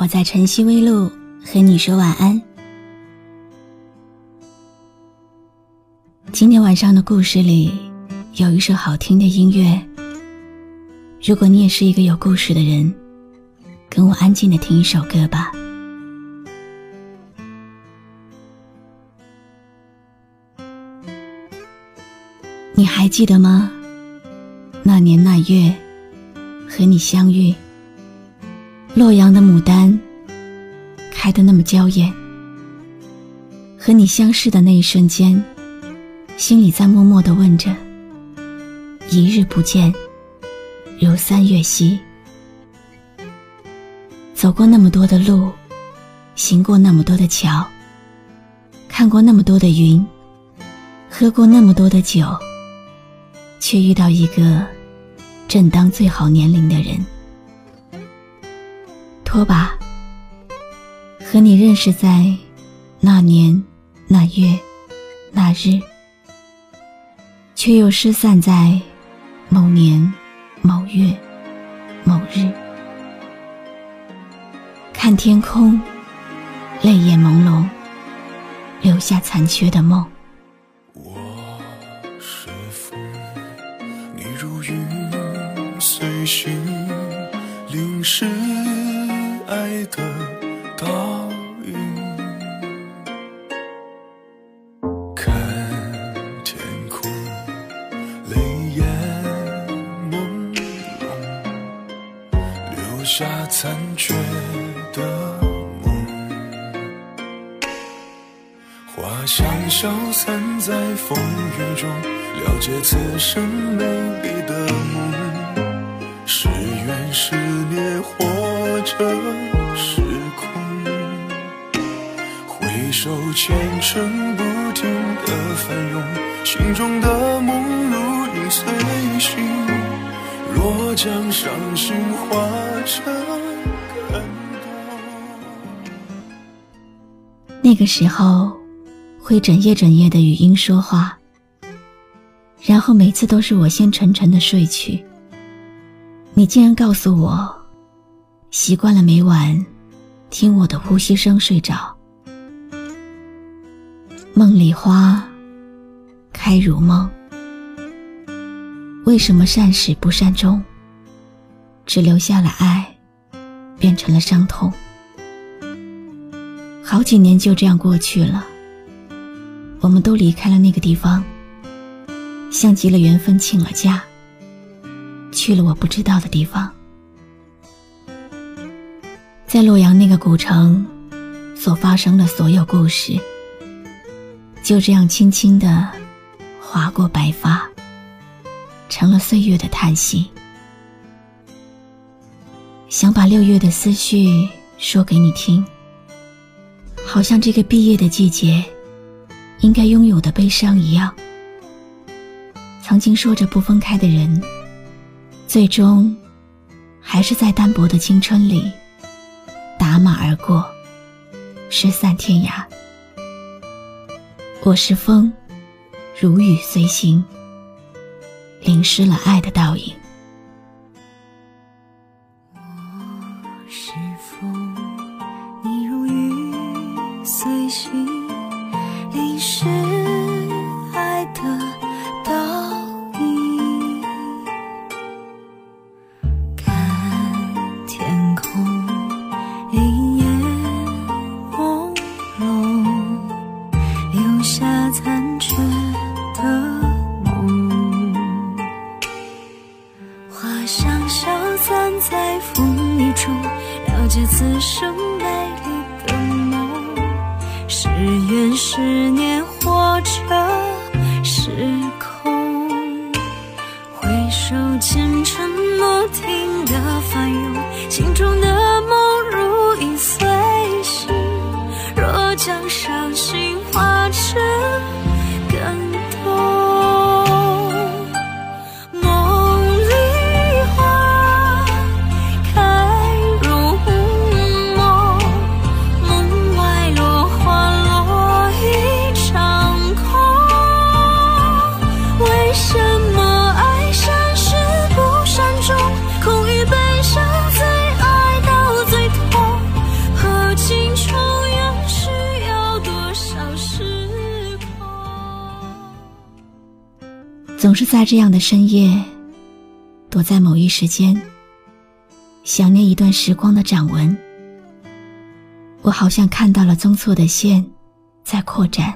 我在晨曦微露和你说晚安。今天晚上的故事里有一首好听的音乐。如果你也是一个有故事的人，跟我安静的听一首歌吧。你还记得吗？那年那月，和你相遇。洛阳的牡丹开得那么娇艳，和你相视的那一瞬间，心里在默默的问着：一日不见，如三月兮。走过那么多的路，行过那么多的桥，看过那么多的云，喝过那么多的酒，却遇到一个正当最好年龄的人。托吧，和你认识在那年那月那日，却又失散在某年某月某日。看天空，泪眼朦胧，留下残缺的梦。我是风，你如云随行，淋湿。爱的倒影，看天空，泪眼朦胧，留下残缺的梦。花香消散在风雨中，了解此生美丽的梦，是缘是孽或者。手虔诚不停的翻涌，心中的梦如影随形。若将伤心化成。那个时候，会整夜整夜的语音说话，然后每次都是我先沉沉的睡去。你竟然告诉我，习惯了每晚听我的呼吸声睡着。梦里花开如梦，为什么善始不善终？只留下了爱，变成了伤痛。好几年就这样过去了，我们都离开了那个地方，像极了缘分，请了假，去了我不知道的地方。在洛阳那个古城，所发生的所有故事。就这样轻轻地划过白发，成了岁月的叹息。想把六月的思绪说给你听，好像这个毕业的季节应该拥有的悲伤一样。曾经说着不分开的人，最终还是在单薄的青春里打马而过，失散天涯。我是风，如雨随行，淋湿了爱的倒影。前尘，不停的翻涌，心中在这样的深夜，躲在某一时间，想念一段时光的掌纹。我好像看到了宗错的线，在扩展，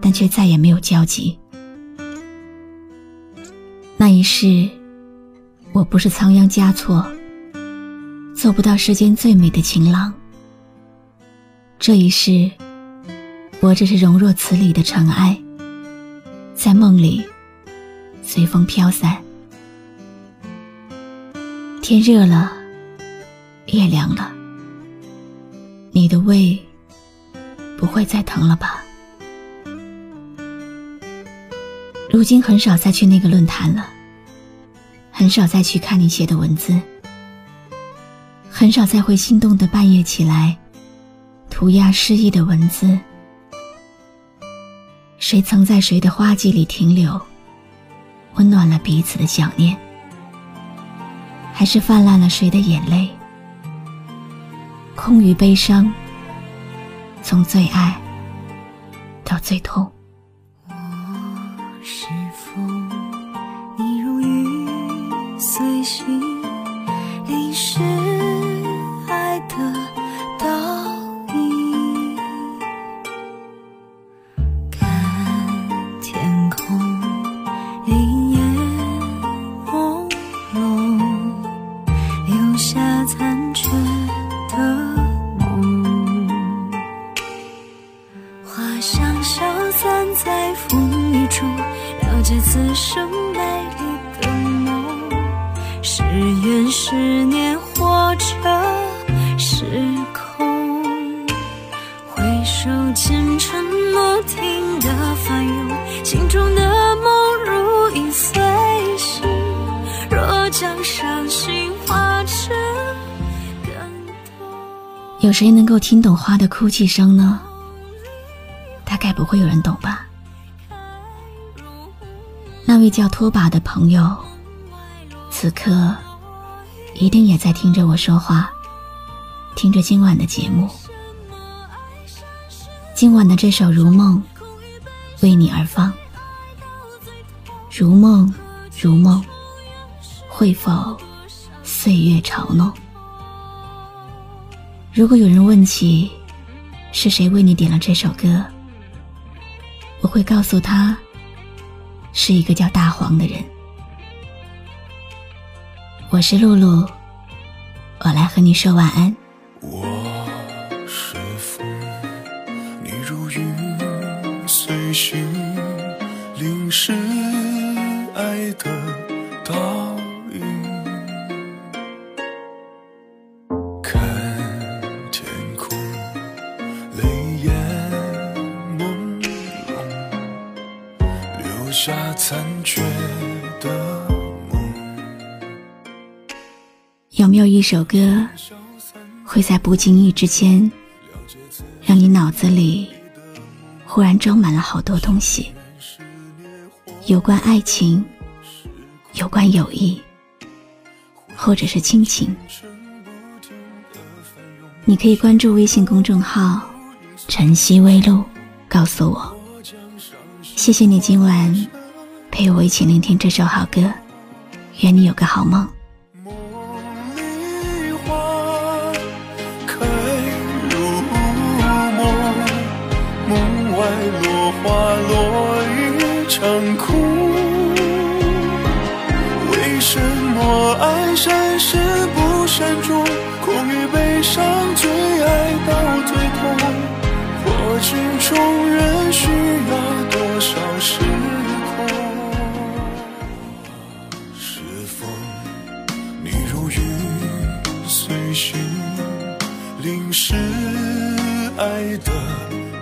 但却再也没有交集。那一世，我不是仓央嘉措，做不到世间最美的情郎。这一世，我只是容若此里的尘埃，在梦里随风飘散。天热了，夜凉了，你的胃不会再疼了吧？如今很少再去那个论坛了，很少再去看你写的文字，很少再会心动的半夜起来，涂鸦诗意的文字。谁曾在谁的花季里停留，温暖了彼此的想念？还是泛滥了谁的眼泪？空余悲伤，从最爱到最痛。下残缺的梦。花香消散在风雨中了解此生美丽的梦。是缘是有谁能够听懂花的哭泣声呢？大概不会有人懂吧。那位叫拖把的朋友，此刻一定也在听着我说话，听着今晚的节目。今晚的这首《如梦》为你而放。如梦，如梦，会否岁月嘲弄？如果有人问起是谁为你点了这首歌，我会告诉他。是一个叫大黄的人。我是露露，我来和你说晚安。我是风，你如云随行，淋湿下。残缺的梦。有没有一首歌，会在不经意之间，让你脑子里忽然装满了好多东西？有关爱情，有关友谊，或者是亲情。你可以关注微信公众号“晨曦微露”，告诉我。谢谢你今晚。陪我一起聆听这首好歌，愿你有个好梦。梦里花开如梦，梦外落花落一场空。为什么爱闪失不闪中，空与悲伤最爱到最痛，破镜重爱的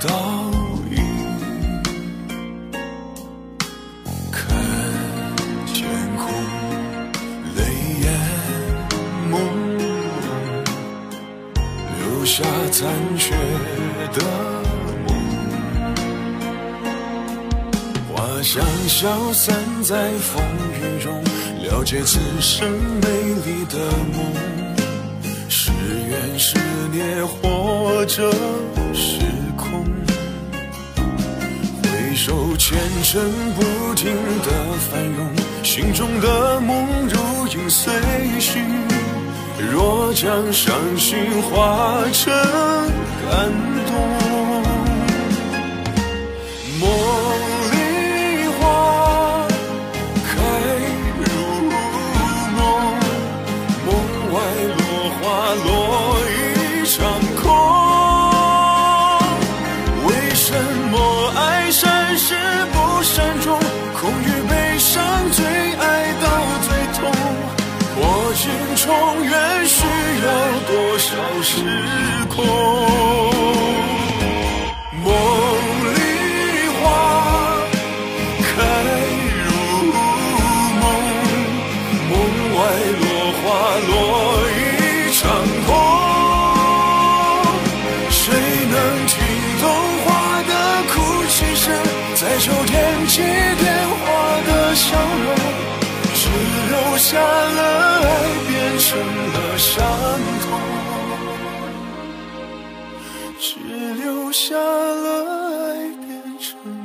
倒影看天空泪眼朦胧留下残缺的梦。花香消散在风雨中了解此生美丽的梦。是缘是孽，或者是空，回首。前尘不停的翻涌，心中的梦如影随形。若将伤心化成感动，空？梦里花开如梦，梦外落花落一场空。谁能听懂花的哭泣声，在秋天祭奠花的笑容？只留下了爱变成了伤。下了爱变成